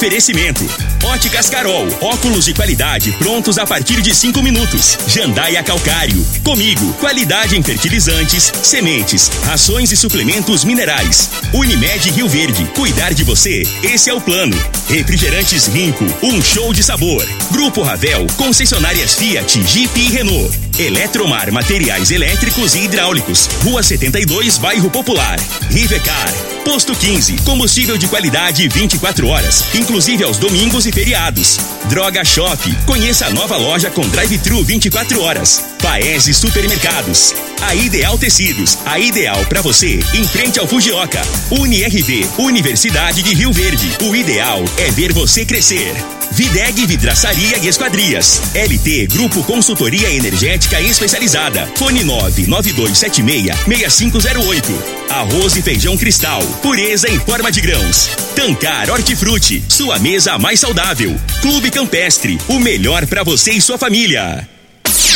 Oferecimento. Óticas Carol, óculos de qualidade prontos a partir de cinco minutos. Jandaia Calcário. Comigo, qualidade em fertilizantes, sementes, rações e suplementos minerais. Unimed Rio Verde, cuidar de você, esse é o plano. Refrigerantes Rinco, um show de sabor. Grupo Ravel, concessionárias Fiat, Jeep e Renault. Eletromar Materiais Elétricos e Hidráulicos. Rua 72, Bairro Popular. Rivecar. Posto 15. Combustível de qualidade 24 horas, inclusive aos domingos e feriados. Droga Shop. Conheça a nova loja com drive-thru 24 horas. Paese Supermercados. A Ideal Tecidos. A ideal para você em frente ao Fujioka. UniRV. Universidade de Rio Verde. O ideal é ver você crescer. Videg Vidraçaria e Esquadrias. LT Grupo Consultoria Energética Especializada. Fone 99276-6508. Arroz e feijão cristal. Pureza em forma de grãos. Tancar Hortifruti. Sua mesa mais saudável. Clube Campestre. O melhor para você e sua família.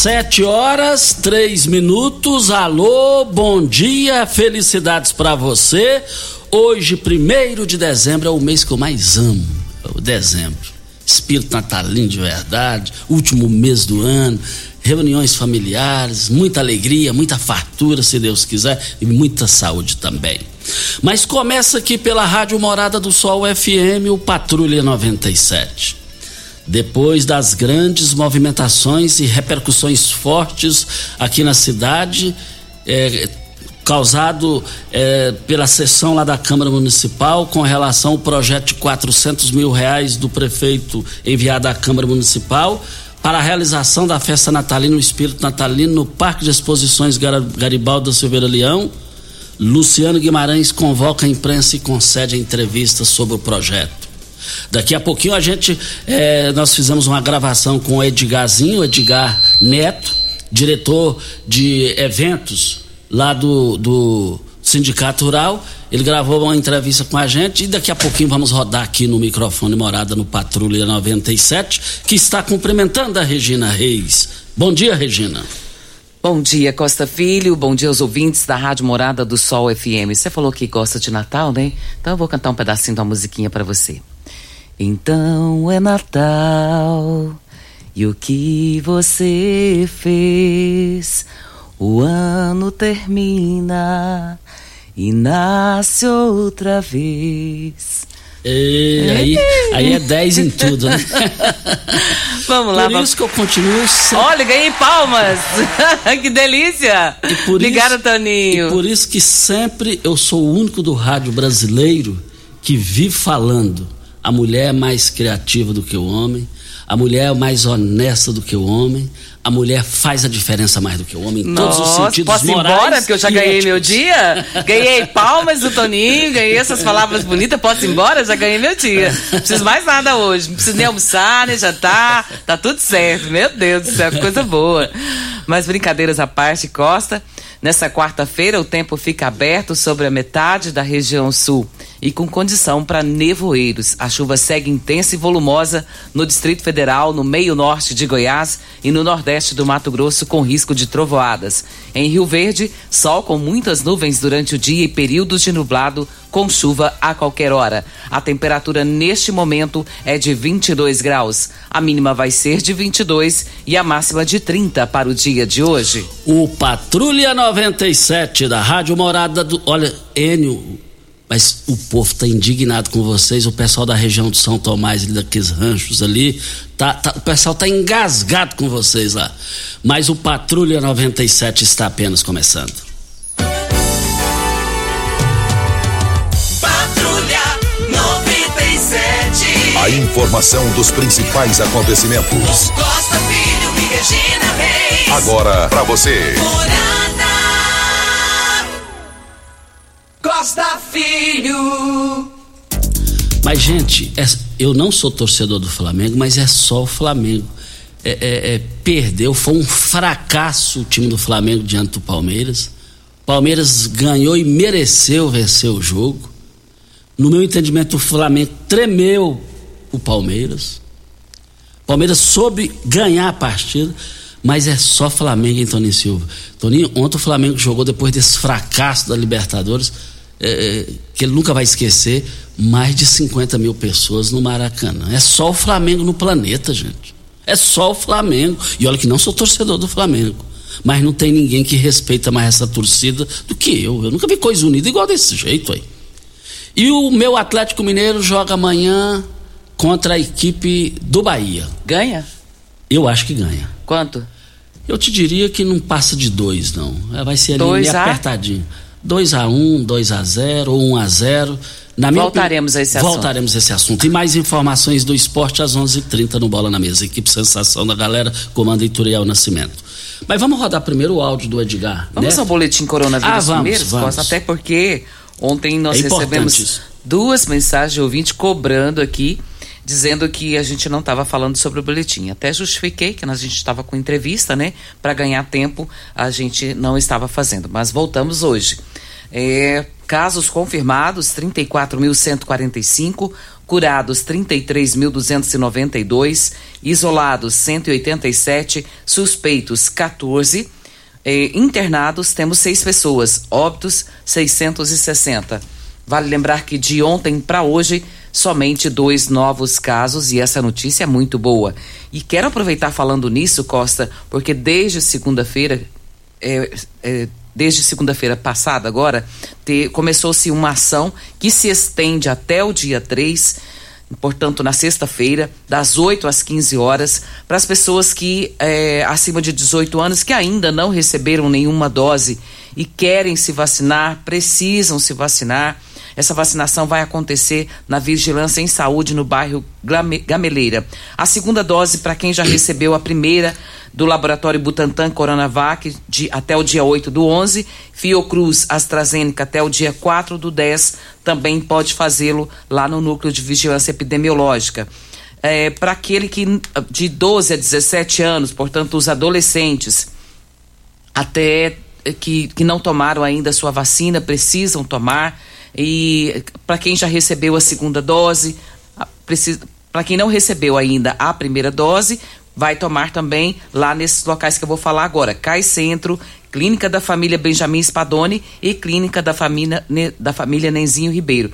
Sete horas, três minutos. Alô, bom dia, felicidades para você. Hoje, primeiro de dezembro, é o mês que eu mais amo. É o dezembro. Espírito natalino de verdade, último mês do ano, reuniões familiares, muita alegria, muita fartura, se Deus quiser, e muita saúde também. Mas começa aqui pela Rádio Morada do Sol FM, o Patrulha 97 depois das grandes movimentações e repercussões fortes aqui na cidade, é, causado é, pela sessão lá da Câmara Municipal com relação ao projeto de 400 mil reais do prefeito enviado à Câmara Municipal para a realização da festa natalina, o espírito natalino, no Parque de Exposições Garibaldo da Silveira Leão. Luciano Guimarães convoca a imprensa e concede a entrevista sobre o projeto. Daqui a pouquinho a gente, é, nós fizemos uma gravação com o Edgarzinho, Edgar Neto, diretor de eventos lá do, do Sindicato Rural. Ele gravou uma entrevista com a gente e daqui a pouquinho vamos rodar aqui no microfone Morada no Patrulha 97, que está cumprimentando a Regina Reis. Bom dia, Regina. Bom dia, Costa Filho. Bom dia aos ouvintes da Rádio Morada do Sol FM. Você falou que gosta de Natal, né? Então eu vou cantar um pedacinho da musiquinha para você. Então é Natal e o que você fez? O ano termina e nasce outra vez. E, aí, aí é 10 em tudo, né? Vamos lá. Por vamos. isso que eu continuo sempre... Olha, ganhei palmas! que delícia! E por Obrigada, isso, Toninho. E por isso que sempre eu sou o único do rádio brasileiro que vive falando. A mulher é mais criativa do que o homem, a mulher é mais honesta do que o homem, a mulher faz a diferença mais do que o homem em todos os Nossa, sentidos posso ir morais. embora? Porque eu já ganhei meu éticos. dia. Ganhei palmas do Toninho, ganhei essas palavras bonitas. Posso ir embora? Já ganhei meu dia. Não preciso mais nada hoje. Não preciso nem almoçar, nem jantar. Tá tudo certo. Meu Deus do céu, que coisa boa. Mas brincadeiras à parte, Costa. Nessa quarta-feira, o tempo fica aberto sobre a metade da região sul e com condição para nevoeiros. A chuva segue intensa e volumosa no Distrito Federal, no meio norte de Goiás e no nordeste do Mato Grosso, com risco de trovoadas. Em Rio Verde, sol com muitas nuvens durante o dia e períodos de nublado com chuva a qualquer hora. A temperatura neste momento é de 22 graus. A mínima vai ser de 22 e a máxima de 30 para o dia de hoje. O Patrulha 97 da Rádio Morada do. Olha, Enio, mas o povo tá indignado com vocês, o pessoal da região de São Tomás, ali daqueles ranchos ali, tá, tá- o pessoal tá engasgado com vocês lá. Mas o Patrulha 97 está apenas começando. Patrulha 97. A informação dos principais acontecimentos. Costa Filho e Regina Reis. Agora pra você. Morada. Costa Filho. Mas, gente, é- eu não sou torcedor do Flamengo, mas é só o Flamengo. É, é- é, perdeu, foi um fracasso o time do Flamengo diante do Palmeiras. Palmeiras ganhou e mereceu vencer o jogo. No meu entendimento, o Flamengo tremeu o Palmeiras. Palmeiras soube ganhar a partida, mas é só Flamengo e Toninho Silva. Toninho, ontem o Flamengo jogou depois desse fracasso da Libertadores, é, é, que ele nunca vai esquecer, mais de 50 mil pessoas no Maracanã. É só o Flamengo no planeta, gente. É só o Flamengo. E olha que não sou torcedor do Flamengo. Mas não tem ninguém que respeita mais essa torcida do que eu. Eu nunca vi coisa unida igual desse jeito aí. E o meu Atlético Mineiro joga amanhã contra a equipe do Bahia. Ganha? Eu acho que ganha. Quanto? Eu te diria que não passa de dois, não. É, Vai ser ali Dois meio a? apertadinho. 2 a 1 um, 2 a 0 ou 1 a 0 Na minha Voltaremos opini- a esse assunto. Voltaremos a esse assunto. E mais informações do esporte às 11:30 h 30 no Bola na Mesa. Equipe Sensação da Galera, comanda Ituriel Nascimento. Mas vamos rodar primeiro o áudio do Edgar. Vamos né? ao boletim coronavírus Ah, vamos, primeiro, vamos. Até porque ontem nós É recebemos isso. duas mensagens de ouvinte cobrando aqui, dizendo que a gente não estava falando sobre o boletim. Até justifiquei que a gente estava com entrevista, né? Para ganhar tempo, a gente não estava fazendo. Mas voltamos hoje. É, casos confirmados, 34.145. Curados 33.292, isolados 187, suspeitos 14, eh, internados temos seis pessoas, óbitos 660. Vale lembrar que de ontem para hoje somente dois novos casos e essa notícia é muito boa. E quero aproveitar falando nisso, Costa, porque desde segunda-feira é, é, desde segunda-feira passada agora, começou-se uma ação que se estende até o dia 3, portanto, na sexta-feira, das 8 às 15 horas, para as pessoas que, é, acima de 18 anos, que ainda não receberam nenhuma dose e querem se vacinar, precisam se vacinar. Essa vacinação vai acontecer na Vigilância em Saúde, no bairro Gameleira. A segunda dose para quem já recebeu a primeira do laboratório Butantan Coronavac de, até o dia 8 do 11, Fiocruz AstraZeneca até o dia 4 do 10, também pode fazê-lo lá no Núcleo de Vigilância Epidemiológica. É, para aquele que de 12 a 17 anos, portanto, os adolescentes, até que, que não tomaram ainda a sua vacina, precisam tomar. E para quem já recebeu a segunda dose, para quem não recebeu ainda a primeira dose, vai tomar também lá nesses locais que eu vou falar agora: Cai Centro, Clínica da Família Benjamin Spadoni e Clínica da Família, da família Nenzinho Ribeiro.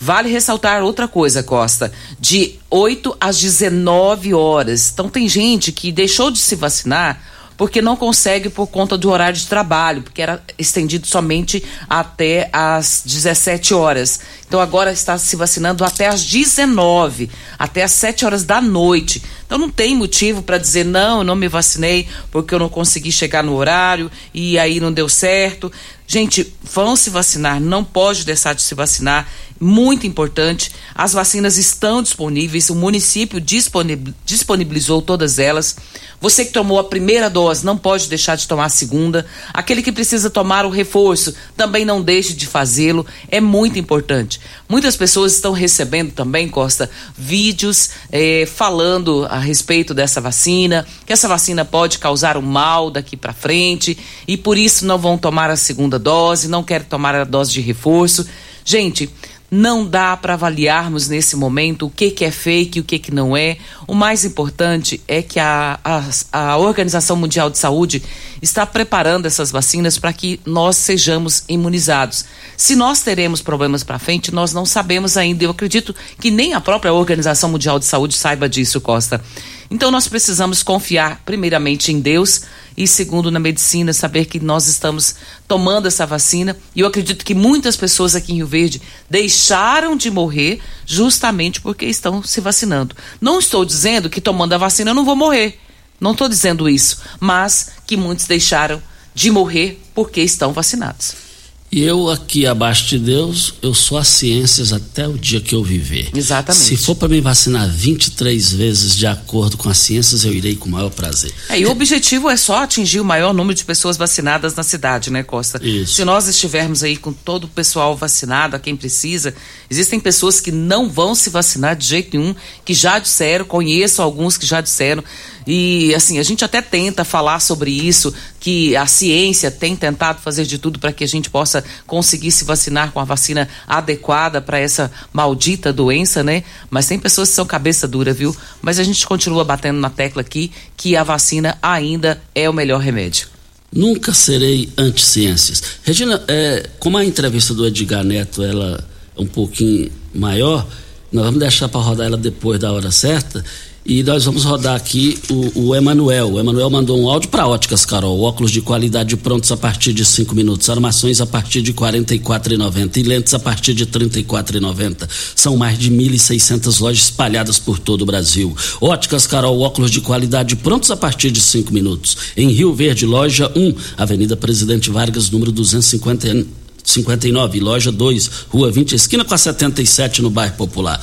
Vale ressaltar outra coisa, Costa, de 8 às 19 horas. Então tem gente que deixou de se vacinar porque não consegue por conta do horário de trabalho, porque era estendido somente até às 17 horas. Então agora está se vacinando até às 19, até às 7 horas da noite. Então não tem motivo para dizer não, eu não me vacinei porque eu não consegui chegar no horário e aí não deu certo. Gente, vão se vacinar, não pode deixar de se vacinar. Muito importante. As vacinas estão disponíveis, o município disponib- disponibilizou todas elas. Você que tomou a primeira dose não pode deixar de tomar a segunda. Aquele que precisa tomar o reforço também não deixe de fazê-lo. É muito importante. Muitas pessoas estão recebendo também, Costa, vídeos eh, falando a respeito dessa vacina, que essa vacina pode causar um mal daqui para frente e por isso não vão tomar a segunda dose, não querem tomar a dose de reforço. Gente, não dá para avaliarmos nesse momento o que, que é fake e o que, que não é. O mais importante é que a, a, a Organização Mundial de Saúde está preparando essas vacinas para que nós sejamos imunizados. Se nós teremos problemas para frente, nós não sabemos ainda. Eu acredito que nem a própria Organização Mundial de Saúde saiba disso, Costa. Então nós precisamos confiar primeiramente em Deus e segundo na medicina, saber que nós estamos tomando essa vacina. E eu acredito que muitas pessoas aqui em Rio Verde deixaram de morrer justamente porque estão se vacinando. Não estou dizendo que tomando a vacina eu não vou morrer. Não estou dizendo isso, mas que muitos deixaram de morrer porque estão vacinados. E eu aqui abaixo de Deus, eu sou as ciências até o dia que eu viver. Exatamente. Se for para me vacinar 23 vezes de acordo com as ciências, eu irei com o maior prazer. É, e o objetivo é só atingir o maior número de pessoas vacinadas na cidade, né, Costa? Isso. Se nós estivermos aí com todo o pessoal vacinado, a quem precisa, existem pessoas que não vão se vacinar de jeito nenhum, que já disseram, conheço alguns que já disseram. E assim, a gente até tenta falar sobre isso, que a ciência tem tentado fazer de tudo para que a gente possa conseguir se vacinar com a vacina adequada para essa maldita doença, né? Mas tem pessoas que são cabeça dura, viu? Mas a gente continua batendo na tecla aqui que a vacina ainda é o melhor remédio. Nunca serei anti-ciências. Regina, é, como a entrevista do Edgar Neto ela é um pouquinho maior, nós vamos deixar para rodar ela depois da hora certa. E nós vamos rodar aqui o, o Emanuel. O Emanuel mandou um áudio para Óticas Carol. Óculos de qualidade prontos a partir de 5 minutos. Armações a partir de R$ 44,90. E lentes a partir de R$ 34,90. São mais de 1.600 lojas espalhadas por todo o Brasil. Óticas Carol, óculos de qualidade prontos a partir de 5 minutos. Em Rio Verde, loja 1, Avenida Presidente Vargas, número 250. 59, loja 2, rua 20, esquina com a 77, no bairro Popular.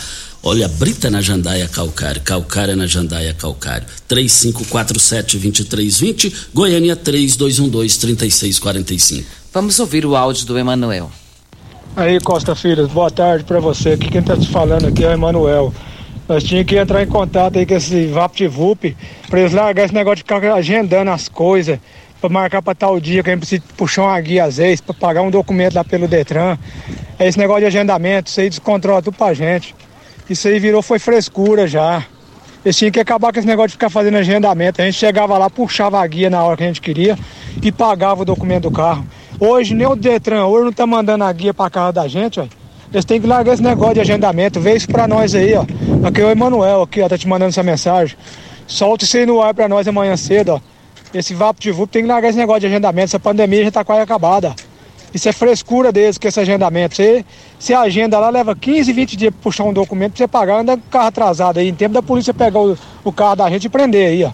Olha, Brita na Jandaia Calcário, Calcária na Jandaia Calcário. 3547-2320, Goiânia 3212-3645. Vamos ouvir o áudio do Emanuel. Aí, Costa Filhos, boa tarde pra você. Aqui quem tá te falando aqui é o Emanuel. Nós tínhamos que entrar em contato aí com esse VaptVup pra eles largar esse negócio de ficar agendando as coisas, pra marcar pra tal dia que a gente precisa puxar uma guia às vezes, pra pagar um documento lá pelo Detran. É esse negócio de agendamento, isso aí descontrola tudo pra gente. Isso aí virou, foi frescura já. Eles tinham que acabar com esse negócio de ficar fazendo agendamento. A gente chegava lá, puxava a guia na hora que a gente queria e pagava o documento do carro. Hoje nem o Detran, hoje não tá mandando a guia pra casa da gente, ó. Eles têm que largar esse negócio de agendamento. Vê isso pra nós aí, ó. Aqui é o Emanuel, aqui, ó, tá te mandando essa mensagem. Solta isso aí no ar pra nós amanhã cedo, ó. Esse vapo de VUP tem que largar esse negócio de agendamento. Essa pandemia já tá quase acabada. Isso é frescura deles, que esse agendamento. Você, você agenda lá, leva 15, 20 dias pra puxar um documento pra você pagar, anda com o carro atrasado aí. Em tempo da polícia pegar o, o carro da gente e prender aí, ó.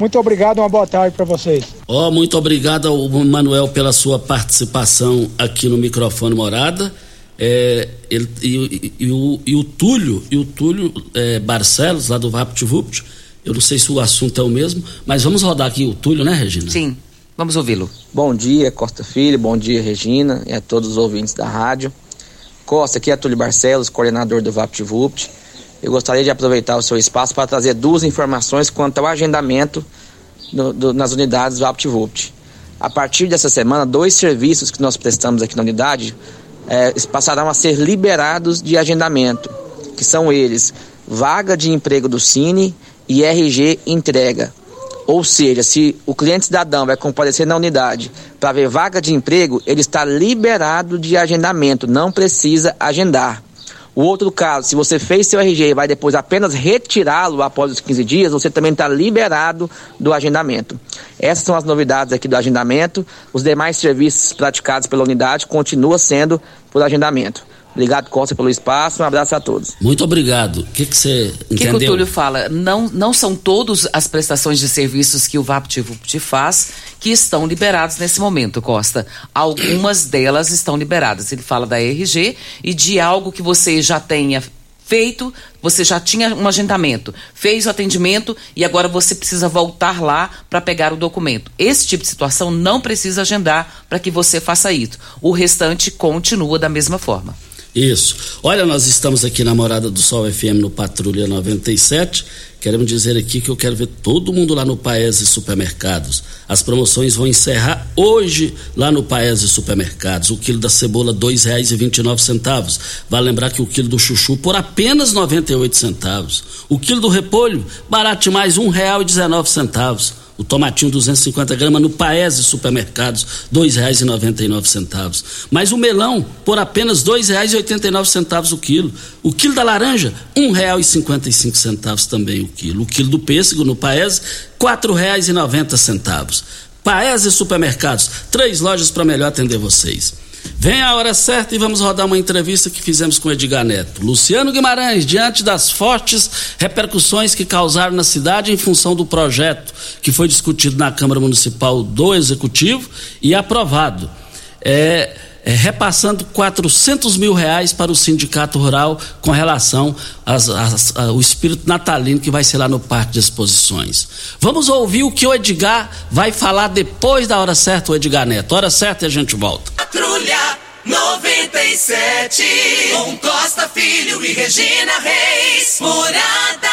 Muito obrigado, uma boa tarde para vocês. Ó, muito obrigado ao Manuel pela sua participação aqui no microfone Morada. É, ele, e, e, e, o, e o Túlio, e o Túlio é, Barcelos, lá do VaptVupt, eu não sei se o assunto é o mesmo, mas vamos rodar aqui o Túlio, né, Regina? Sim, vamos ouvi-lo. Bom dia, Costa Filho, bom dia, Regina, e a todos os ouvintes da rádio. Costa, aqui é Túlio Barcelos, coordenador do VaptVupt. Eu gostaria de aproveitar o seu espaço para trazer duas informações quanto ao agendamento do, do, nas unidades VaptVupt. A partir dessa semana, dois serviços que nós prestamos aqui na unidade é, passarão a ser liberados de agendamento, que são eles vaga de emprego do Cine e RG entrega. Ou seja, se o cliente cidadão vai comparecer na unidade para ver vaga de emprego, ele está liberado de agendamento, não precisa agendar. O outro caso, se você fez seu RG e vai depois apenas retirá-lo após os 15 dias, você também está liberado do agendamento. Essas são as novidades aqui do agendamento. Os demais serviços praticados pela unidade continuam sendo por agendamento. Obrigado, Costa, pelo espaço. Um abraço a todos. Muito obrigado. O que, que você O que, entendeu? que o Túlio fala? Não, não são todas as prestações de serviços que o VaptVupt faz que estão liberados nesse momento, Costa. Algumas delas estão liberadas. Ele fala da RG e de algo que você já tenha feito, você já tinha um agendamento, fez o atendimento e agora você precisa voltar lá para pegar o documento. Esse tipo de situação não precisa agendar para que você faça isso. O restante continua da mesma forma. Isso. Olha, nós estamos aqui na Morada do Sol FM no Patrulha 97. Queremos dizer aqui que eu quero ver todo mundo lá no Paese Supermercados. As promoções vão encerrar hoje lá no Paese Supermercados. O quilo da cebola R$ 2,29. Vale lembrar que o quilo do chuchu por apenas 98 centavos. O quilo do repolho, barato demais, R$ 1,19. O tomatinho 250 gramas no Paese Supermercados, R$ 2,99. Mas o melão, por apenas R$ 2,89 o quilo. O quilo da laranja, R$ 1,55 também o quilo. O quilo do pêssego no Paese, R$ 4,90. Paese Supermercados, três lojas para melhor atender vocês. Vem a hora certa e vamos rodar uma entrevista que fizemos com Edgar Neto. Luciano Guimarães, diante das fortes repercussões que causaram na cidade em função do projeto que foi discutido na Câmara Municipal do Executivo e aprovado. É, é, repassando 400 mil reais para o Sindicato Rural com relação às, às, ao espírito natalino que vai ser lá no Parque de Exposições. Vamos ouvir o que o Edgar vai falar depois da hora certa, o Edgar Neto. Hora certa e a gente volta. Patrulha 97. Com Costa Filho e Regina Reis. Morada.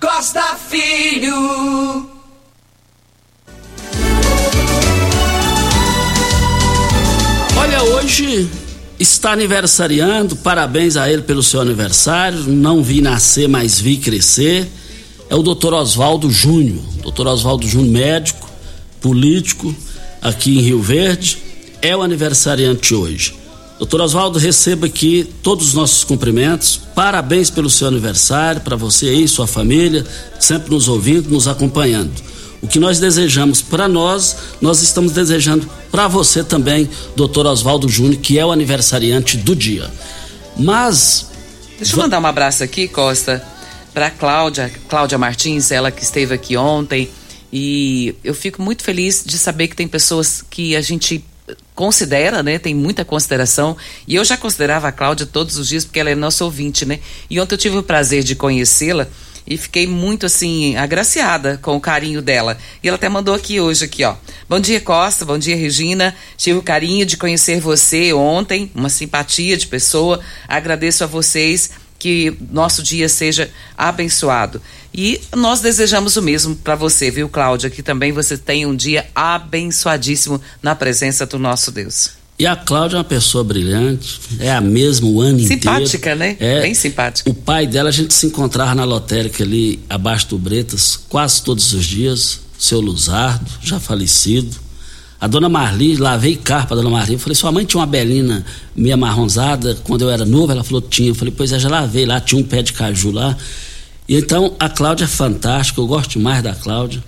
Costa Filho. Olha, hoje está aniversariando, parabéns a ele pelo seu aniversário. Não vi nascer, mas vi crescer. É o doutor Oswaldo Júnior. Doutor Oswaldo Júnior, médico, político, aqui em Rio Verde. É o aniversariante hoje. Doutor Oswaldo, receba aqui todos os nossos cumprimentos. Parabéns pelo seu aniversário, para você e sua família, sempre nos ouvindo, nos acompanhando. O que nós desejamos para nós, nós estamos desejando para você também, doutor Oswaldo Júnior, que é o aniversariante do dia. Mas. Deixa eu mandar um abraço aqui, Costa, para Cláudia, Cláudia Martins, ela que esteve aqui ontem. E eu fico muito feliz de saber que tem pessoas que a gente considera, né? Tem muita consideração. E eu já considerava a Cláudia todos os dias, porque ela é nossa ouvinte, né? E ontem eu tive o prazer de conhecê-la e fiquei muito assim agraciada com o carinho dela. E ela até mandou aqui hoje aqui, ó. Bom dia Costa, bom dia Regina. Tive o carinho de conhecer você ontem, uma simpatia de pessoa. Agradeço a vocês que nosso dia seja abençoado. E nós desejamos o mesmo para você, viu, Cláudia? Que também você tenha um dia abençoadíssimo na presença do nosso Deus. E a Cláudia é uma pessoa brilhante, é a mesma o ano simpática, inteiro. né? É, Bem simpática. O pai dela, a gente se encontrava na lotérica ali abaixo do Bretas quase todos os dias. Seu Luzardo, já falecido. A dona Marli, lavei carro pra dona Marli. Eu falei, sua mãe tinha uma belina meia marronzada quando eu era novo? Ela falou, tinha. Eu falei, pois é, já lavei lá, tinha um pé de caju lá. E então a Cláudia é fantástica, eu gosto demais da Cláudia.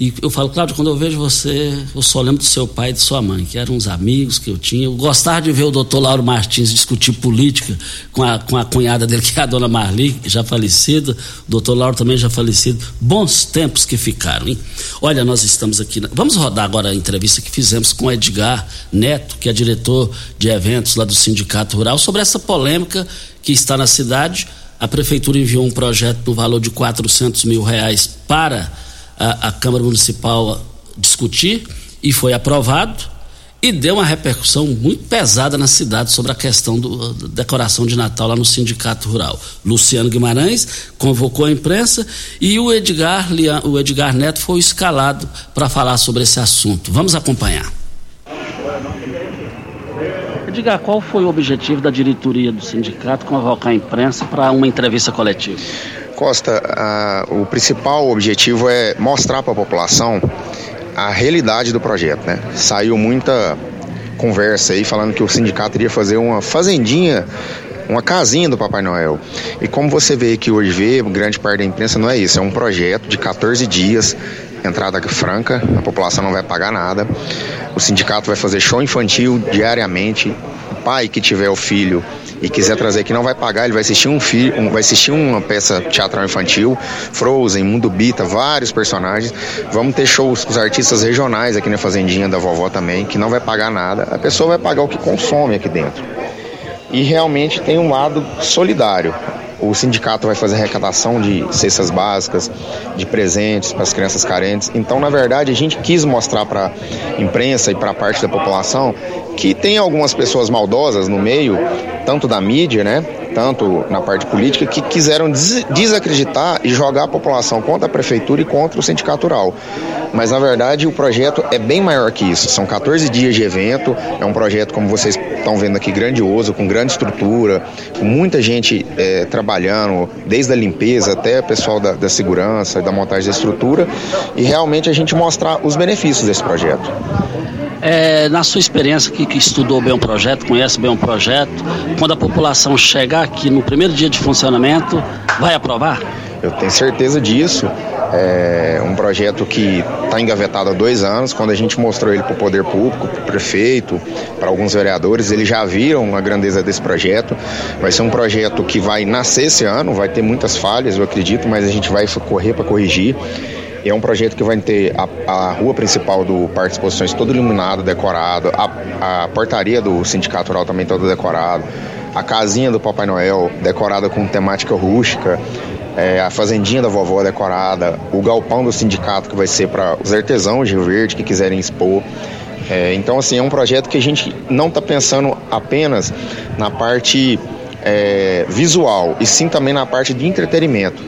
E eu falo, Cláudio, quando eu vejo você, eu só lembro do seu pai e de sua mãe, que eram uns amigos que eu tinha. Eu gostava de ver o doutor Lauro Martins discutir política com a, com a cunhada dele, que é a dona Marli, já falecida, o doutor Lauro também já falecido. Bons tempos que ficaram, hein? Olha, nós estamos aqui. Na... Vamos rodar agora a entrevista que fizemos com o Edgar Neto, que é diretor de eventos lá do Sindicato Rural, sobre essa polêmica que está na cidade. A prefeitura enviou um projeto no valor de 400 mil reais para a, a Câmara Municipal discutir e foi aprovado e deu uma repercussão muito pesada na cidade sobre a questão do, da decoração de Natal lá no Sindicato Rural. Luciano Guimarães convocou a imprensa e o Edgar, o Edgar Neto foi escalado para falar sobre esse assunto. Vamos acompanhar. Edgar, qual foi o objetivo da diretoria do sindicato convocar a imprensa para uma entrevista coletiva? Costa, a, o principal objetivo é mostrar para a população a realidade do projeto, né? Saiu muita conversa aí falando que o sindicato iria fazer uma fazendinha, uma casinha do Papai Noel. E como você vê que hoje vê, grande parte da imprensa não é isso, é um projeto de 14 dias, entrada franca, a população não vai pagar nada. O sindicato vai fazer show infantil diariamente. O pai que tiver o filho e quiser trazer aqui não vai pagar, ele vai assistir um filme, um, vai assistir uma peça teatral infantil, Frozen, Mundo Bita, vários personagens. Vamos ter shows com os artistas regionais aqui na fazendinha da vovó também, que não vai pagar nada. A pessoa vai pagar o que consome aqui dentro. E realmente tem um lado solidário. O sindicato vai fazer arrecadação de cestas básicas, de presentes para as crianças carentes. Então, na verdade, a gente quis mostrar para a imprensa e para a parte da população que tem algumas pessoas maldosas no meio, tanto da mídia, né, tanto na parte política, que quiseram des desacreditar e jogar a população contra a prefeitura e contra o sindicato rural. Mas na verdade o projeto é bem maior que isso. São 14 dias de evento, é um projeto, como vocês estão vendo aqui, grandioso, com grande estrutura, com muita gente é, trabalhando, desde a limpeza até o pessoal da, da segurança, da montagem da estrutura, e realmente a gente mostrar os benefícios desse projeto. É, na sua experiência que, que, estudou bem o projeto, conhece bem o projeto, quando a população chegar aqui no primeiro dia de funcionamento, vai aprovar? Eu tenho certeza disso. É um projeto que está engavetado há dois anos. Quando a gente mostrou ele para o poder público, para o prefeito, para alguns vereadores, eles já viram a grandeza desse projeto. Vai ser um projeto que vai nascer esse ano, vai ter muitas falhas, eu acredito, mas a gente vai correr para corrigir. É um projeto que vai ter a, a rua principal do Parque de Exposições todo iluminado, decorado, a, a portaria do Sindicato Rural também toda decorado, a casinha do Papai Noel decorada com temática rústica, é, a fazendinha da vovó decorada, o galpão do sindicato que vai ser para os artesãos de Rio Verde que quiserem expor. É, então, assim, é um projeto que a gente não está pensando apenas na parte é, visual, e sim também na parte de entretenimento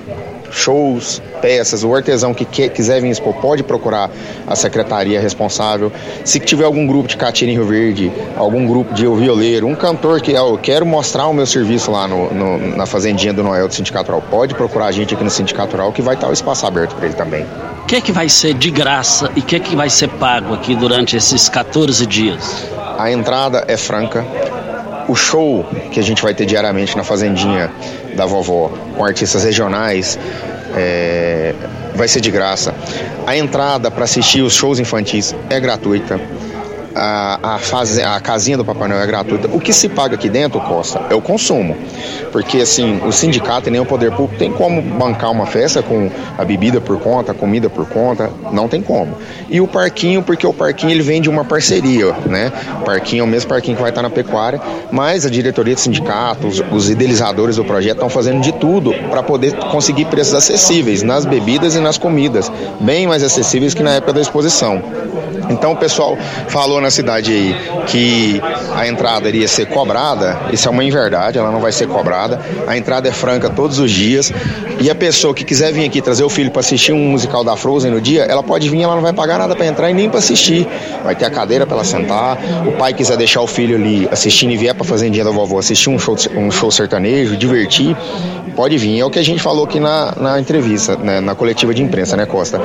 shows, peças, o artesão que quiser vir expor pode procurar a secretaria responsável. Se tiver algum grupo de catira em Rio Verde, algum grupo de violeiro, um cantor que eu quero mostrar o meu serviço lá no, no, na fazendinha do Noel do Sindicato Rural, pode procurar a gente aqui no Sindicato Rural que vai estar o espaço aberto para ele também. O que é que vai ser de graça e o que é que vai ser pago aqui durante esses 14 dias? A entrada é franca, o show que a gente vai ter diariamente na Fazendinha da Vovó, com artistas regionais, é, vai ser de graça. A entrada para assistir os shows infantis é gratuita a, a, fase, a casinha do Papai Noel é gratuita. O que se paga aqui dentro, Costa, é o consumo. Porque, assim, o sindicato e nem o poder público tem como bancar uma festa com a bebida por conta, a comida por conta, não tem como. E o parquinho, porque o parquinho ele vem de uma parceria, né? O parquinho é o mesmo parquinho que vai estar na pecuária, mas a diretoria do sindicato, os, os idealizadores do projeto estão fazendo de tudo para poder conseguir preços acessíveis nas bebidas e nas comidas, bem mais acessíveis que na época da exposição. Então o pessoal falou na cidade aí que a entrada iria ser cobrada, isso é uma inverdade, ela não vai ser cobrada. A entrada é franca todos os dias. E a pessoa que quiser vir aqui trazer o filho para assistir um musical da Frozen no dia, ela pode vir, ela não vai pagar nada para entrar e nem para assistir. Vai ter a cadeira para ela sentar. O pai quiser deixar o filho ali assistindo e vier para fazendinha da vovó assistir um show, um show sertanejo, divertir, pode vir. É o que a gente falou aqui na, na entrevista, né, na coletiva de imprensa, né, Costa?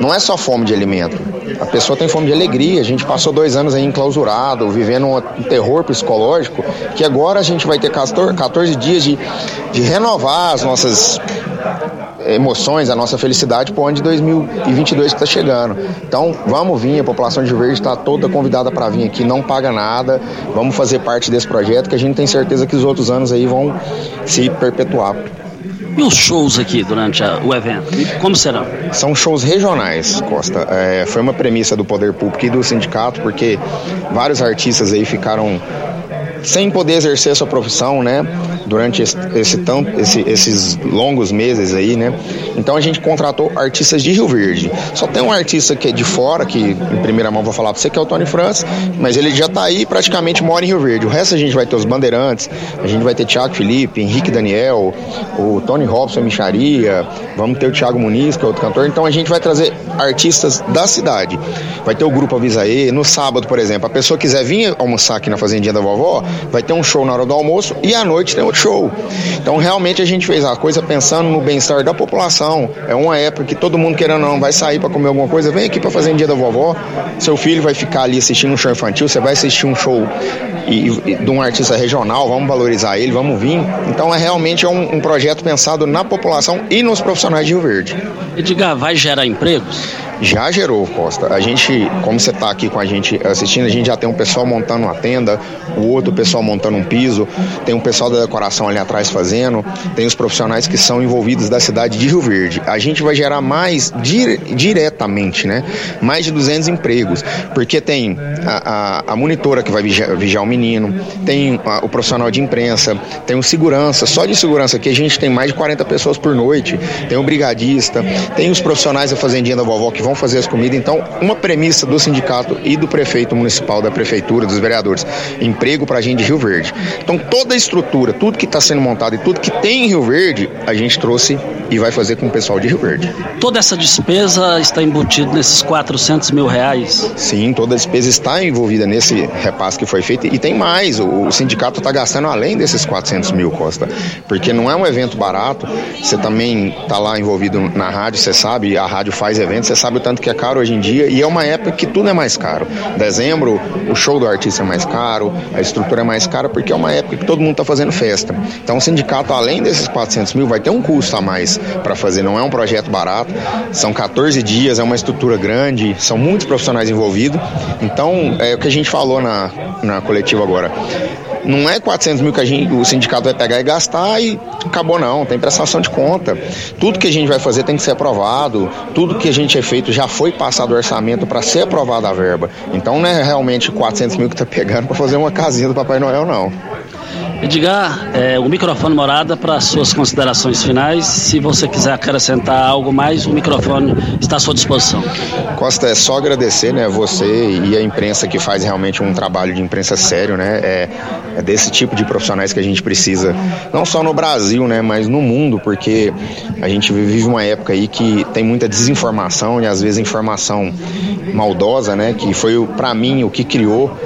Não é só fome de alimento. A pessoa tem fome de alegria. A gente passou dois anos aí enclausurado, vivendo um terror psicológico, que agora a gente vai ter 14 dias de, de renovar as nossas emoções, a nossa felicidade para o ano de 2022 que está chegando. Então, vamos vir, a população de Verde está toda convidada para vir aqui, não paga nada, vamos fazer parte desse projeto que a gente tem certeza que os outros anos aí vão se perpetuar. E os shows aqui durante a, o evento? Como serão? São shows regionais, Costa. É, foi uma premissa do poder público e do sindicato, porque vários artistas aí ficaram sem poder exercer sua profissão, né? Durante esse, esse, tão, esse, esses longos meses aí, né? Então a gente contratou artistas de Rio Verde. Só tem um artista que é de fora, que em primeira mão vou falar pra você, que é o Tony França, mas ele já tá aí praticamente mora em Rio Verde. O resto a gente vai ter os bandeirantes, a gente vai ter Thiago Felipe, Henrique Daniel, o Tony Robson Micharia, vamos ter o Thiago Muniz, que é outro cantor. Então a gente vai trazer artistas da cidade. Vai ter o grupo Avisaê. No sábado, por exemplo, a pessoa quiser vir almoçar aqui na Fazendinha da Vovó, vai ter um show na hora do almoço e à noite tem outro show. Então realmente a gente fez a coisa pensando no bem-estar da população. É uma época que todo mundo querendo não vai sair para comer alguma coisa, vem aqui para fazer um dia da vovó. Seu filho vai ficar ali assistindo um show infantil, você vai assistir um show e, e, de um artista regional, vamos valorizar ele, vamos vir. Então é realmente é um, um projeto pensado na população e nos profissionais de Rio Verde. Edgar, vai gerar empregos? Já gerou, Costa. A gente, como você está aqui com a gente assistindo, a gente já tem um pessoal montando uma tenda, o outro pessoal montando um piso, tem um pessoal da decoração ali atrás fazendo, tem os profissionais que são envolvidos da cidade de Rio Verde. A gente vai gerar mais dire, diretamente, né? Mais de 200 empregos, porque tem a, a, a monitora que vai vigiar, vigiar, o menino, tem a, o profissional de imprensa, tem o segurança. Só de segurança aqui a gente tem mais de 40 pessoas por noite, tem o brigadista, tem os profissionais da fazendinha da vovó que vão vão fazer as comidas. Então, uma premissa do sindicato e do prefeito municipal, da prefeitura, dos vereadores, emprego para a gente de Rio Verde. Então, toda a estrutura, tudo que está sendo montado e tudo que tem em Rio Verde, a gente trouxe e vai fazer com o pessoal de Rio Verde. Toda essa despesa está embutida nesses 400 mil reais? Sim, toda a despesa está envolvida nesse repasse que foi feito e tem mais. O, o sindicato está gastando além desses 400 mil, Costa, porque não é um evento barato. Você também está lá envolvido na rádio, você sabe, a rádio faz eventos, você sabe tanto que é caro hoje em dia e é uma época que tudo é mais caro. Dezembro, o show do artista é mais caro, a estrutura é mais cara porque é uma época que todo mundo está fazendo festa. Então o sindicato, além desses 400 mil, vai ter um custo a mais para fazer. Não é um projeto barato, são 14 dias, é uma estrutura grande, são muitos profissionais envolvidos. Então é o que a gente falou na, na coletiva agora não é 400 mil que a gente, o sindicato vai pegar e gastar e acabou não, tem prestação de conta. Tudo que a gente vai fazer tem que ser aprovado, tudo que a gente é feito já foi passado o orçamento para ser aprovada a verba. Então não é realmente 400 mil que está pegando para fazer uma casinha do Papai Noel, não. Edgar, é, o microfone morada para suas considerações finais. Se você quiser acrescentar algo mais, o microfone está à sua disposição. Costa, é só agradecer, né, você e a imprensa que faz realmente um trabalho de imprensa sério, né? É, é desse tipo de profissionais que a gente precisa, não só no Brasil, né, mas no mundo, porque a gente vive uma época aí que tem muita desinformação e às vezes informação maldosa, né, que foi para mim o que criou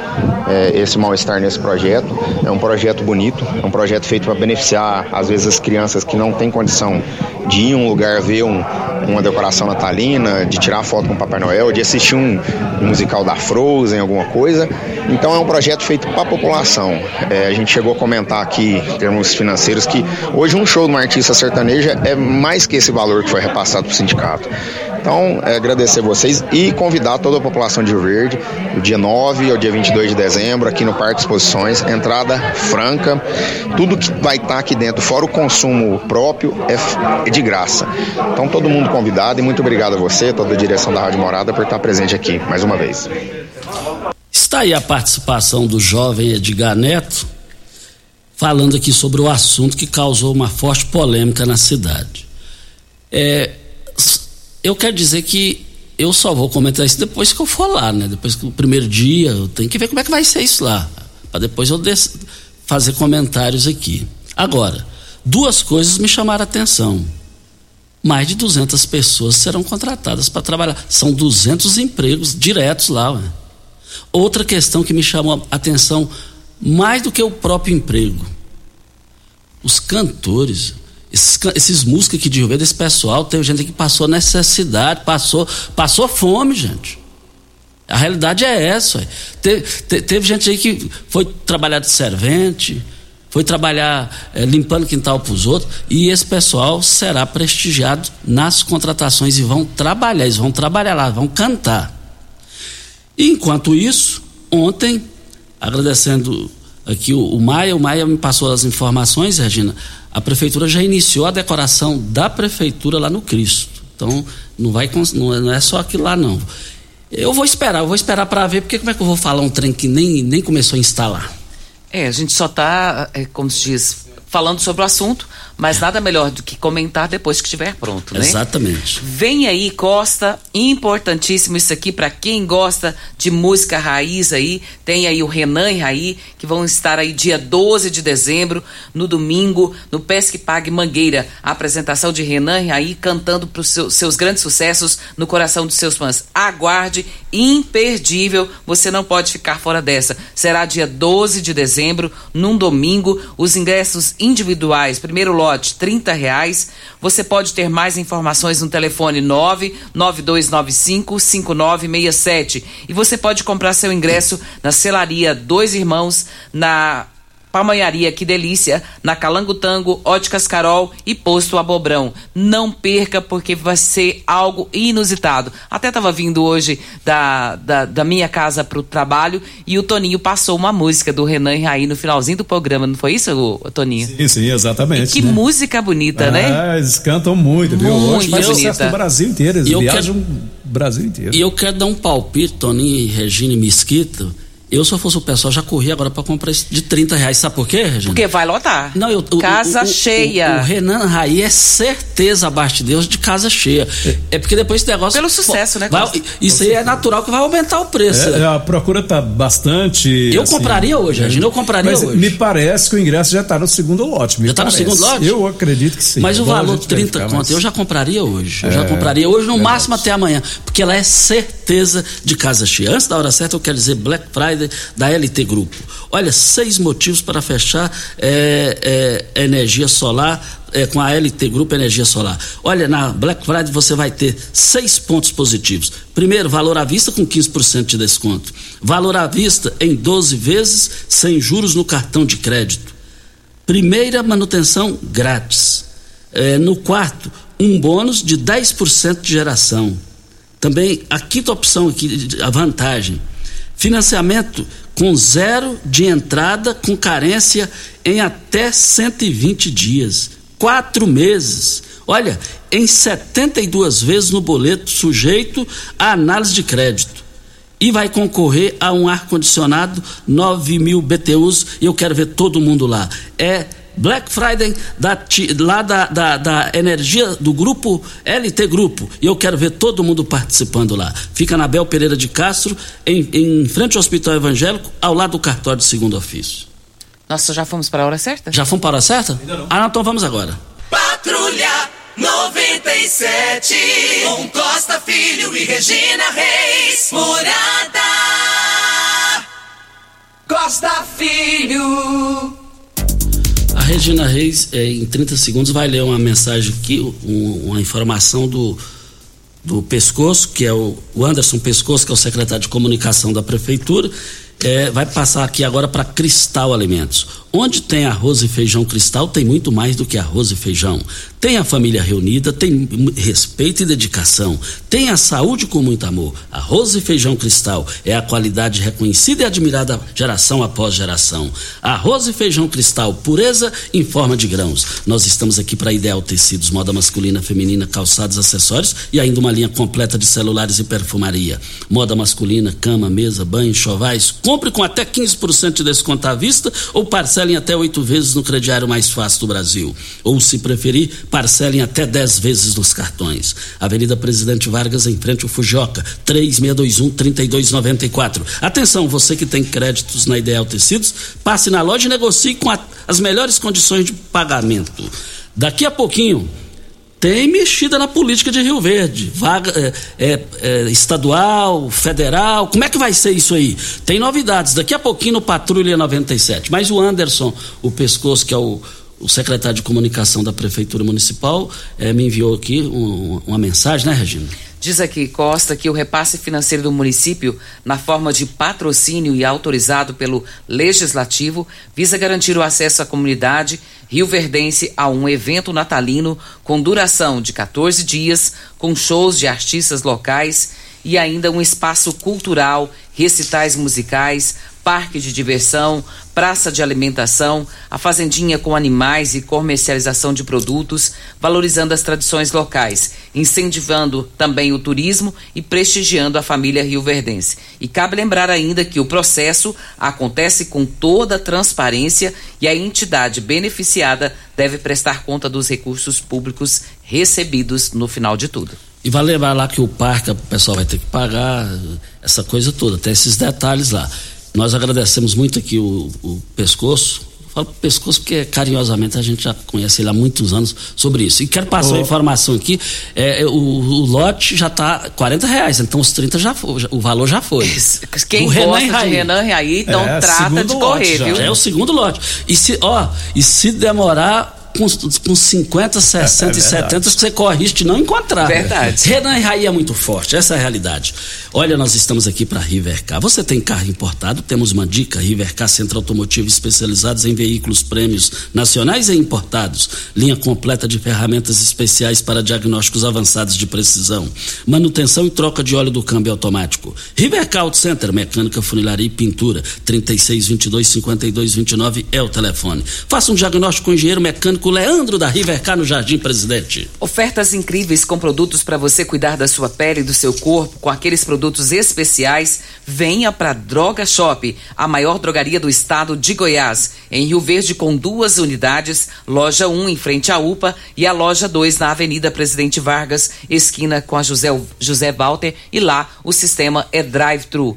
é, esse mal-estar nesse projeto. É um projeto bonito bonito. É um projeto feito para beneficiar, às vezes, as crianças que não têm condição de ir a um lugar ver um, uma decoração natalina, de tirar foto com o Papai Noel, de assistir um, um musical da Frozen, alguma coisa. Então é um projeto feito para a população. É, a gente chegou a comentar aqui, em termos financeiros, que hoje um show de uma artista sertaneja é mais que esse valor que foi repassado para o sindicato. Então, é agradecer vocês e convidar toda a população de Rio Verde, do dia 9 ao dia 22 de dezembro, aqui no Parque Exposições, entrada franca. Tudo que vai estar aqui dentro, fora o consumo próprio, é, é de graça. Então, todo mundo convidado e muito obrigado a você, toda a direção da Rádio Morada, por estar presente aqui mais uma vez. Está aí a participação do jovem Edgar Neto, falando aqui sobre o assunto que causou uma forte polêmica na cidade. É, eu quero dizer que eu só vou comentar isso depois que eu for lá, né? Depois que o primeiro dia, eu tenho que ver como é que vai ser isso lá. Para depois eu fazer comentários aqui. Agora, duas coisas me chamaram a atenção. Mais de 200 pessoas serão contratadas para trabalhar. São 200 empregos diretos lá. Ué. Outra questão que me chamou a atenção, mais do que o próprio emprego. Os cantores esses, músicos aqui de Rio Verde, esse pessoal, teve gente que passou necessidade, passou, passou fome, gente. A realidade é essa. Teve, te, teve gente aí que foi trabalhar de servente, foi trabalhar é, limpando quintal para os outros, e esse pessoal será prestigiado nas contratações e vão trabalhar, eles vão trabalhar lá, vão cantar. E enquanto isso, ontem, agradecendo aqui o, o Maia, o Maia me passou as informações, Regina, a prefeitura já iniciou a decoração da prefeitura lá no Cristo. Então, não vai não é só aquilo lá não. Eu vou esperar, eu vou esperar para ver, porque como é que eu vou falar um trem que nem, nem começou a instalar? É, a gente só está, é, como se diz, falando sobre o assunto, mas nada melhor do que comentar depois que estiver pronto, né? Exatamente. Vem aí, Costa, importantíssimo isso aqui para quem gosta de música raiz aí. Tem aí o Renan e Raí, que vão estar aí dia 12 de dezembro, no domingo, no Pesque Pague Mangueira. A apresentação de Renan e Raí cantando para os seu, seus grandes sucessos no coração dos seus fãs. Aguarde, imperdível, você não pode ficar fora dessa. Será dia 12 de dezembro, num domingo, os ingressos individuais, primeiro lote trinta reais. Você pode ter mais informações no telefone nove nove dois nove cinco cinco nove seis sete e você pode comprar seu ingresso na Celaria Dois Irmãos na Pamanharia Que Delícia, na Calangotango, Óticas Carol e Posto Abobrão. Não perca, porque vai ser algo inusitado. Até estava vindo hoje da, da, da minha casa para o trabalho e o Toninho passou uma música do Renan e Raí no finalzinho do programa, não foi isso, Toninho? Sim, sim, exatamente. E que né? música bonita, né? Ah, eles cantam muito, viu? Muito Hoje faz bonita. sucesso no Brasil inteiro, eles eu viajam quero- o Brasil inteiro. E eu quero dar um palpite, Toninho e Regina e Mesquita. Eu, se eu fosse o pessoal, já corri agora para comprar esse de 30 reais. Sabe por quê, Regina? Porque vai lotar. Não, eu, Casa o- o- cheia. O, o Renan Raí é certeza abaixo de Deus de casa cheia. É porque depois esse negócio. Pelo sucesso, né, vai-? Isso aí é natural que vai aumentar o preço. É, a procura tá bastante. Eu assim, compraria hoje, Regina, eu compraria mas hoje. Me parece que o ingresso já está no segundo lote. Já tá no segundo lote? Eu acredito que sim. Mas É o bom valor gente 30 verificar, conto, mas- eu já compraria hoje. Eu É, já compraria hoje, no máximo até amanhã. Porque ela é certeza de casa cheia. Antes da hora certa, eu quero dizer Black Friday da LT Grupo. Olha, seis motivos para fechar é, é, energia solar. é, com a LT Grupo Energia Solar. Olha, na Black Friday você vai ter seis pontos positivos. Primeiro, valor à vista com 15% de desconto. Valor à vista em 12 vezes, sem juros no cartão de crédito. Primeira manutenção grátis. É, no quarto, um bônus de 10% de geração. Também a quinta opção aqui, a vantagem. Financiamento com zero de entrada, com carência em até 120 dias. Quatro meses. Olha, em 72 vezes no boleto, sujeito à análise de crédito. E vai concorrer a um ar-condicionado 9 mil BTUs e eu quero ver todo mundo lá. É Black Friday da, lá da, da, da, energia do grupo LT Grupo. E eu quero ver todo mundo participando lá. Fica na Bel Pereira de Castro, em, em frente ao Hospital Evangélico, ao lado do cartório de segundo ofício. Nossa, já fomos para a hora certa? Já fomos para a hora certa? Ah, não, então vamos agora. Patrulha 97, com Costa Filho e Regina Reis, Morada. Costa Filho. Regina Reis, é, em 30 segundos, vai ler uma mensagem aqui, um, uma informação do, do Pescoço, que é o, o Anderson Pescoço, que é o secretário de comunicação da Prefeitura. É, vai passar aqui agora para Cristal Alimentos. Onde tem arroz e feijão cristal, tem muito mais do que arroz e feijão. Tem a família reunida, tem respeito e dedicação. Tem a saúde com muito amor. Arroz e feijão cristal é a qualidade reconhecida e admirada geração após geração. Arroz e feijão cristal, pureza em forma de grãos. Nós estamos aqui para Ideal Tecidos, moda masculina, feminina, calçados, acessórios e ainda uma linha completa de celulares e perfumaria. Moda masculina, cama, mesa, banho, chovais. Compre com até 15% de desconto à vista ou parcela parcelem até oito vezes no crediário mais fácil do Brasil. Ou, se preferir, parcelem até dez vezes nos cartões. Avenida Presidente Vargas, em frente ao Fujoca, 3621-3294. Atenção, você que tem créditos na Ideal Tecidos, passe na loja e negocie com a, as melhores condições de pagamento. Daqui a pouquinho tem mexida na política de Rio Verde, vaga é, é, é, estadual, federal, como é que vai ser isso aí? Tem novidades, daqui a pouquinho no Patrulha 97, mas o Anderson, o Pescoço, que é o, o secretário de comunicação da Prefeitura Municipal, é, me enviou aqui um, uma mensagem, né Regina? Diz aqui Costa que o repasse financeiro do município, na forma de patrocínio e autorizado pelo Legislativo, visa garantir o acesso à comunidade rioverdense a um evento natalino com duração de 14 dias, com shows de artistas locais e ainda um espaço cultural, recitais musicais, parque de diversão, praça de alimentação, a fazendinha com animais e comercialização de produtos, valorizando as tradições locais, incentivando também o turismo e prestigiando a família rioverdense. E cabe lembrar ainda que o processo acontece com toda a transparência e a entidade beneficiada deve prestar conta dos recursos públicos recebidos no final de tudo. E vai levar lá que o parque, o pessoal vai ter que pagar, essa coisa toda, até esses detalhes lá. Nós agradecemos muito aqui o, o Pescoço. Falo Pescoço porque carinhosamente a gente já conhece ele há muitos anos sobre isso. E quero passar oh. uma informação aqui: é, é, o, o, lote já está 40 reais, então os 30 já foi, o valor já foi. Quem gosta Renan de Raí. Renan Raí, então é, trata de correr, viu? Já é o segundo lote. E se, ó, e se demorar com, com 50, 60 é, é e 70 você corre risco de não encontrar. Verdade. Renan e Raí é muito forte, essa é a realidade. Olha, nós estamos aqui para Rivercar. Você tem carro importado? Temos uma dica: Rivercar Centro Automotivo especializados em veículos prêmios nacionais e importados. Linha completa de ferramentas especiais para diagnósticos avançados de precisão. Manutenção e troca de óleo do câmbio automático. Rivercar Auto Center, mecânica, funilaria e pintura. 3622 5229 é o telefone. Faça um diagnóstico com o engenheiro mecânico médico Leandro da Rivercar no Jardim Presidente. Ofertas incríveis com produtos para você cuidar da sua pele e do seu corpo, com aqueles produtos especiais. Venha para Droga Shop, a maior drogaria do estado de Goiás, em Rio Verde com duas unidades, loja 1 em frente à UPA e a loja 2 na Avenida Presidente Vargas, esquina com a José, José Walter e lá o sistema é drive-thru.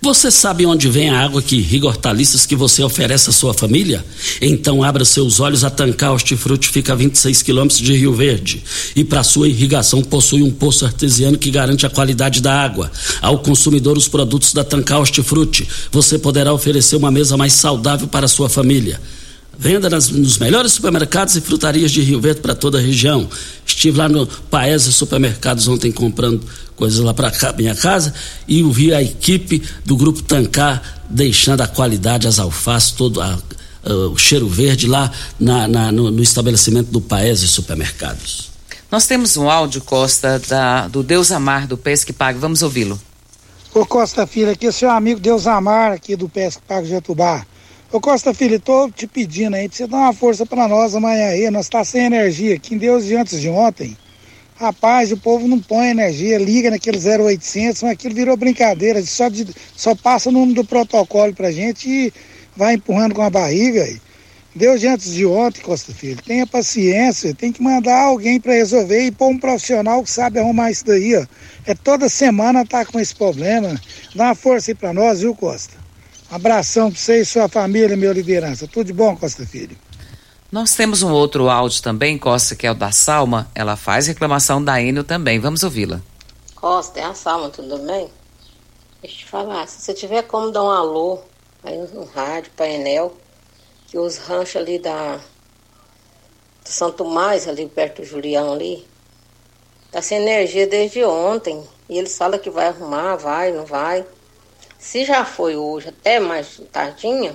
Você sabe onde vem a água que irriga hortaliças que você oferece à sua família? Então abra seus olhos a Tancar Hortifruti fica a 26 quilômetros de Rio Verde e para sua irrigação possui um poço artesiano que garante a qualidade da água. Ao consumidor os produtos da Tancar Hortifruti, você poderá oferecer uma mesa mais saudável para a sua família. Venda nas, nos melhores supermercados e frutarias de Rio Verde para toda a região. Estive lá no Paese Supermercados ontem comprando coisas lá para minha casa e vi a equipe do Grupo Tancar deixando a qualidade, as alfaces, todo a, a, o cheiro verde lá na, na, no, no, estabelecimento do Paese Supermercados. Nós temos um áudio, Costa, da, do Deus Amar, do Pesque Pague. Vamos ouvi-lo. Ô Costa Filho, aqui é seu amigo Deus Amar, aqui do Pesque Pague Jetubá. Ô Costa Filho, estou te pedindo aí pra você dar uma força para nós amanhã aí. Nós tá sem energia aqui em Deus de antes de ontem. Rapaz, o povo não põe energia, liga naquele 0800, mas aquilo virou brincadeira. Só, de, só passa o número do protocolo pra gente e vai empurrando com a barriga. Aí. Deus de antes de ontem, Costa Filho. Tenha paciência, tem que mandar alguém para resolver e pôr um profissional que sabe arrumar isso daí, ó. É toda semana tá com esse problema. Dá uma força aí pra nós, viu, Costa? Abração para você e sua família, meu liderança. Tudo de bom, Costa Filho? Nós temos um outro áudio também, Costa, que é o da Salma. Ela faz reclamação da Enio também. Vamos ouvi-la. Costa, é a Salma, tudo bem? Deixa eu te falar, se você tiver como dar um alô aí no rádio, para Enel, que os ranchos ali da do Santo Mais, ali perto do Julião ali, tá sem energia desde ontem. E eles falam que vai arrumar, vai, não vai. Se já foi hoje até mais tardinha,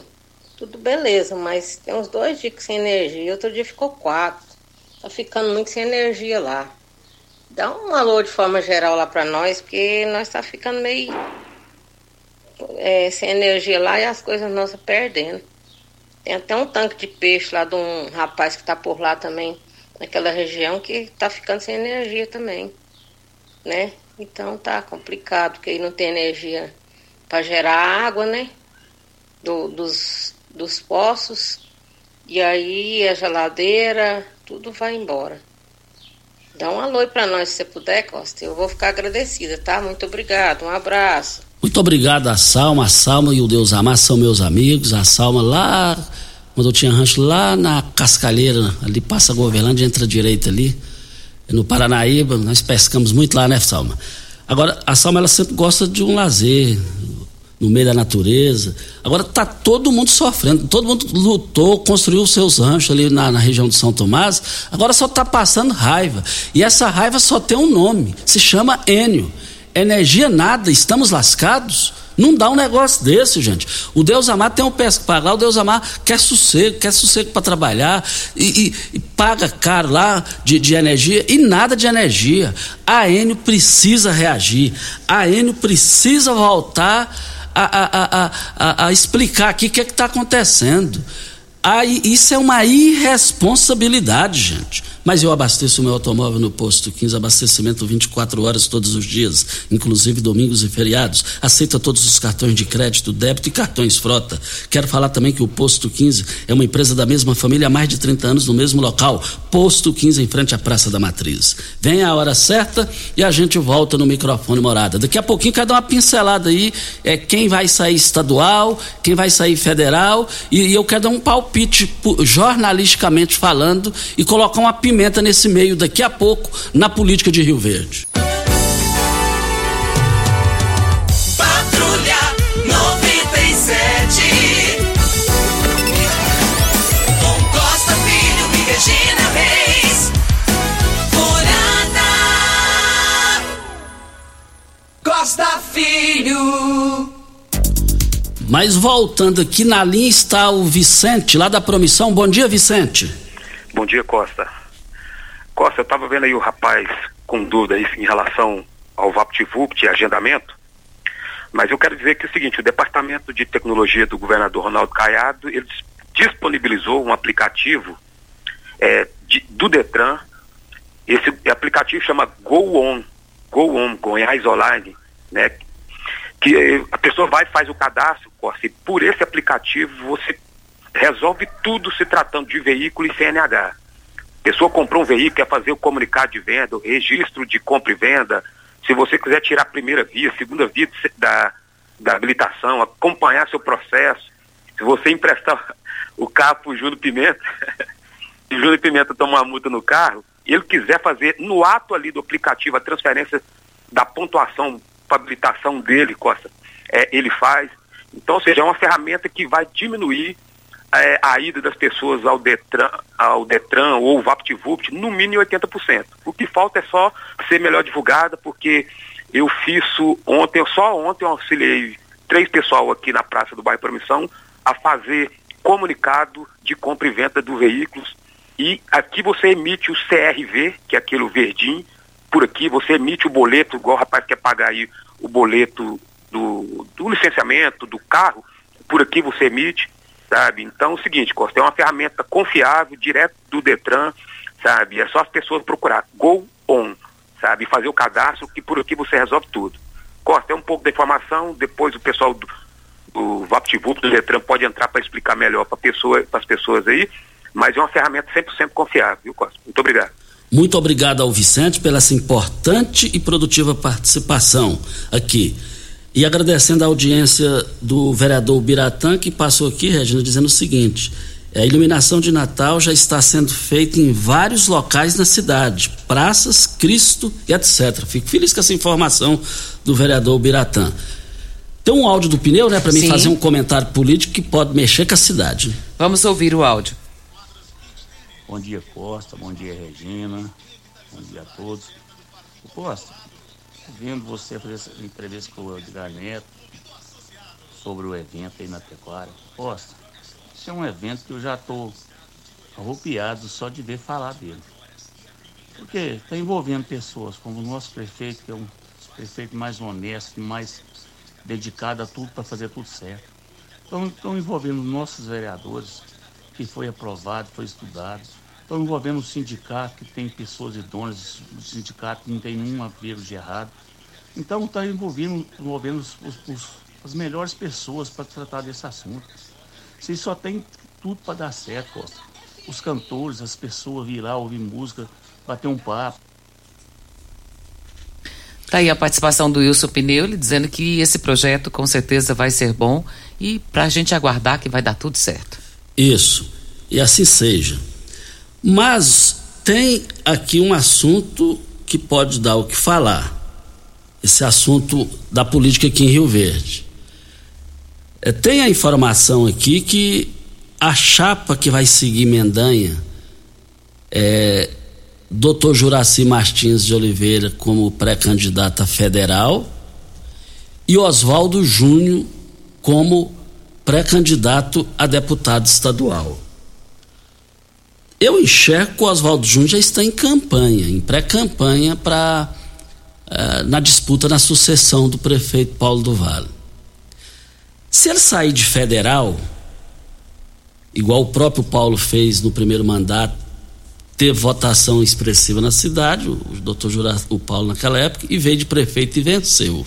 tudo beleza, mas tem uns dois dias sem energia, outro dia ficou quatro. Tá ficando muito sem energia lá. Dá um alô de forma geral lá para nós, porque nós tá ficando meio é, sem energia lá e as coisas nossas perdendo. Tem até um tanque de peixe lá de um rapaz que tá por lá também, naquela região, que tá ficando sem energia também, né? Então tá complicado, porque aí não tem energia para gerar água, né? Do, dos, dos poços. E aí a geladeira, tudo vai embora. Dá um alô para nós se você puder, Costa. Eu vou ficar agradecida, tá? Muito obrigado. Um abraço. Muito obrigado a Salma. A Salma e o Deus Amar são meus amigos. A Salma lá, quando eu tinha rancho lá na Cascalheira, ali passa a entra direita ali. No Paranaíba, nós pescamos muito lá, né, Salma? Agora, a Salma ela sempre gosta de um lazer, no meio da natureza. Agora está todo mundo sofrendo, todo mundo lutou, construiu seus ranchos ali na, na região de São Tomás, agora só está passando raiva. E essa raiva só tem um nome, se chama Enio. Energia nada, estamos lascados. Não dá um negócio desse, gente. O Deus Amar tem um peço que pagar, o Deus Amar quer sossego, quer sossego para trabalhar e, e, e, paga caro lá de, de, energia e nada de energia. A Enio precisa reagir, a Enio precisa voltar a, a, a, a, explicar aqui o que é está acontecendo. Aí, isso é uma irresponsabilidade, gente mas eu abasteço o meu automóvel no posto 15, abastecimento 24 horas todos os dias, inclusive domingos e feriados. Aceita todos os cartões de crédito, débito e cartões frota. Quero falar também que o posto 15 é uma empresa da mesma família há mais de 30 anos no mesmo local, posto 15 em frente à Praça da Matriz. Venha a hora certa e a gente volta no microfone morada. Daqui a pouquinho quero dar uma pincelada aí, é quem vai sair estadual, quem vai sair federal e, e eu quero dar um palpite jornalisticamente falando e colocar uma pimenta pimenta nesse meio daqui a pouco na política de Rio Verde. Patrulha 97. Com Costa Filho e Regina Reis. Morada. Costa Filho. Mas voltando aqui na linha está o Vicente, lá da Promissão. Bom dia, Vicente. Bom dia, Costa. Costa, eu estava vendo aí o rapaz com dúvida aí em relação ao VaptVupt e agendamento, mas eu quero dizer que é o seguinte, o Departamento de Tecnologia do governador Ronaldo Caiado, ele disponibilizou um aplicativo é, de, do Detran, esse aplicativo chama Go On, Go On, Goiás Online, né? Que a pessoa vai faz o cadastro, Costa, e por esse aplicativo você resolve tudo se tratando de veículo e CNH pessoa comprou um veículo, quer fazer o comunicado de venda, o registro de compra e venda. Se você quiser tirar a primeira via, segunda via da, da habilitação, acompanhar seu processo. Se você emprestar o carro para o Júnior Pimenta, e o Júnior Pimenta tomar uma multa no carro, e ele quiser fazer no ato ali do aplicativo a transferência da pontuação para habilitação dele, Costa, é, ele faz. Então, ou seja, é uma ferramenta que vai diminuir é, a ida das pessoas ao Detran, ao Detran ou VaptVupt no mínimo 80%. O que falta é só ser melhor divulgada, porque eu fiz ontem, só ontem eu auxiliei três pessoal aqui na Praça do Bairro Promissão a fazer comunicado de compra e venda do veículos e aqui você emite o CRV, que é aquele verdinho, por aqui você emite o boleto, igual o rapaz quer pagar aí o boleto do, do licenciamento do carro, por aqui você emite, sabe? Então é o seguinte, Costa, é uma ferramenta confiável, direto do Detran, sabe? É só as pessoas procurar Go On, sabe? Fazer o cadastro, que por aqui você resolve tudo. Costa, é um pouco da informação, depois o pessoal do, do VaptVup, do Detran, pode entrar para explicar melhor para pessoa, as pessoas aí, mas é uma ferramenta 100% confiável, viu, Costa? Muito obrigado. Muito obrigado ao Vicente pela essa importante e produtiva participação aqui. E agradecendo a audiência do vereador Biratã, que passou aqui, Regina, dizendo o seguinte: a iluminação de Natal já está sendo feita em vários locais na cidade, praças, Cristo e etc. Fico feliz com essa informação do vereador Biratã. Tem um áudio do pneu, né, para mim Sim. fazer um comentário político que pode mexer com a cidade. Vamos ouvir o áudio. Bom dia, Costa. Bom dia, Regina. Bom dia a todos. Costa, vendo você fazer essa entrevista com o Edgar Neto sobre o evento aí na pecuária. Costa, isso é um evento que eu já estou arrupiado só de ver falar dele. Porque está envolvendo pessoas como o nosso prefeito, que é um dos prefeitos mais honesto, mais dedicado a tudo para fazer tudo certo. Estão envolvendo nossos vereadores, que foi aprovado, foi estudado. Estão envolvendo o sindicato, que tem pessoas idôneas, o sindicato que não tem nenhum apelo de errado. Então, está envolvendo, envolvendo os- os- os- as melhores pessoas para tratar desse assunto. Vocês só tem tudo para dar certo, Costa. Os cantores, as pessoas vir lá ouvir música, bater um papo. Tá aí a participação do Wilson Pneu, dizendo que esse projeto com certeza vai ser bom e para a gente aguardar que vai dar tudo certo. Isso, e assim seja. Mas tem aqui um assunto que pode dar o que falar. Esse assunto da política aqui em Rio Verde. É, tem a informação aqui que a chapa que vai seguir Mendanha é Dr. Juraci Martins de Oliveira como pré-candidata federal e Oswaldo Júnior como pré-candidato a deputado estadual. Eu enxergo que o Oswaldo Júnior já está em campanha, em pré-campanha para na disputa na sucessão do prefeito Paulo do Vale. Se ele sair de federal, igual o próprio Paulo fez no primeiro mandato, teve votação expressiva na cidade, o doutor o Paulo naquela época, e veio de prefeito e venceu.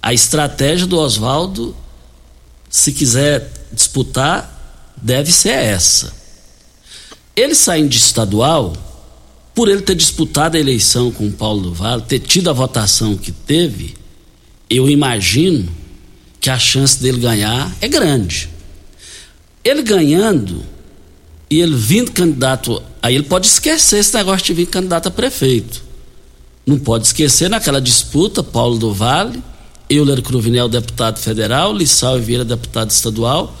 A estratégia do Oswaldo, se quiser disputar, deve ser essa. Ele saindo de estadual, por ele ter disputado a eleição com o Paulo do Vale, ter tido a votação que teve, eu imagino que a chance dele ganhar é grande. Ele ganhando e ele vindo candidato, aí ele pode esquecer esse negócio de vir candidato a prefeito. Não pode esquecer naquela disputa, Paulo do Vale, Euler Cruvinel, deputado federal, Lissau Vieira, deputado estadual.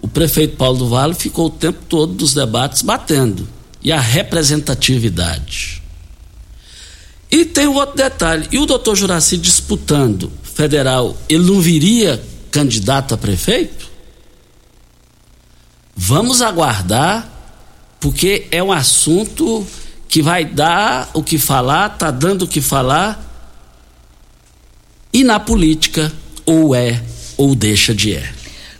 O prefeito Paulo do Vale ficou o tempo todo dos debates batendo. E a representatividade. E tem um outro detalhe: e o doutor Juraci disputando federal, ele não viria candidato a prefeito? Vamos aguardar, porque é um assunto que vai dar o que falar, está dando o que falar, e na política, ou é ou deixa de é.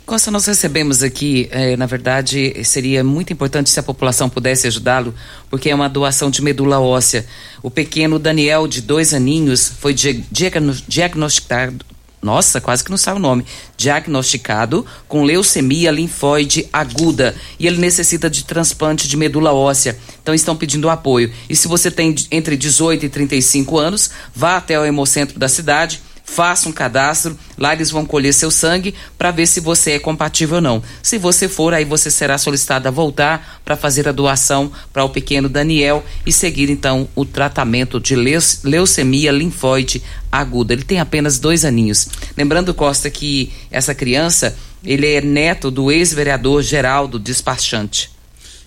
Costa, nós recebemos aqui, eh, na verdade, seria muito importante se a população pudesse ajudá-lo, porque é uma doação de medula óssea. O pequeno Daniel, de dois aninhos, foi di- diagno- diagnosticado. Nossa, quase que não sabe o nome. Diagnosticado com leucemia linfóide aguda. E ele necessita de transplante de medula óssea. Então estão pedindo apoio. E se você tem entre 18 e 35 anos, vá até o Hemocentro da cidade, faça um cadastro. Lá eles vão colher seu sangue para ver se você é compatível ou não. Se você for, aí você será solicitado a voltar para fazer a doação para o pequeno Daniel e seguir então o tratamento de leucemia linfóide aguda. Ele tem apenas dois aninhos. Lembrando, Costa, que essa criança ele é neto do ex-vereador Geraldo Despachante.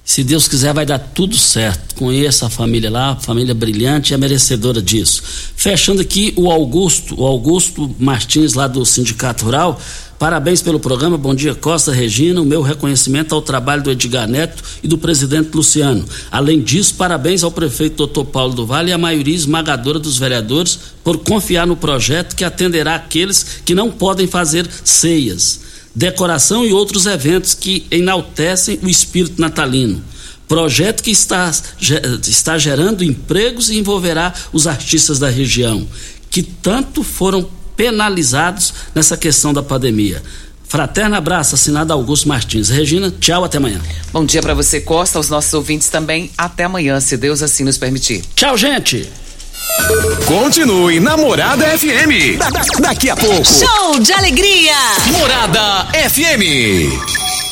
Se Deus quiser, vai dar tudo certo. Conheça a família lá, família brilhante, é merecedora disso. Fechando aqui o Augusto, o Augusto Martins, lá do Sindicato Rural. Parabéns pelo programa. Bom dia, Costa Regina. O meu reconhecimento ao trabalho do Edgar Neto e do presidente Luciano. Além disso, parabéns ao prefeito Doutor Paulo do Vale e à maioria esmagadora dos vereadores por confiar no projeto que atenderá aqueles que não podem fazer ceias decoração e outros eventos que enaltecem o espírito natalino. Projeto que está, está gerando empregos e envolverá os artistas da região, que tanto foram penalizados nessa questão da pandemia. Fraterno abraço, assinado Augusto Martins. Regina, tchau, até amanhã. Bom dia para você, Costa, aos nossos ouvintes também. Até amanhã, se Deus assim nos permitir. Tchau, gente. Continue Namorada FM. Da, da, daqui a pouco. Show de alegria. Morada FM.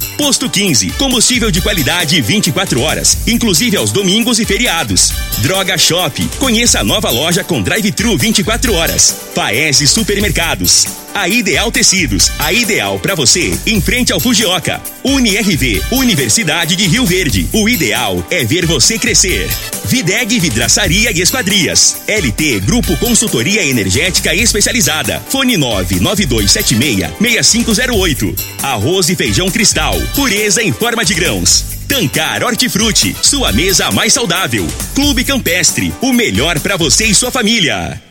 posto 15, combustível de qualidade 24 horas, inclusive aos domingos e feriados. Droga Shop, conheça a nova loja com drive-thru 24 horas. Paese Supermercados. A Ideal Tecidos, a ideal para você, em frente ao Fujioka. UniRV, Universidade de Rio Verde. O ideal é ver você crescer. Videg Vidraçaria e Esquadrias. LT Grupo Consultoria Energética Especializada. Fone 99276-6508. Arroz e feijão cristal. Pureza em forma de grãos. Tancar Hortifruti, sua mesa mais saudável. Clube Campestre, o melhor para você e sua família.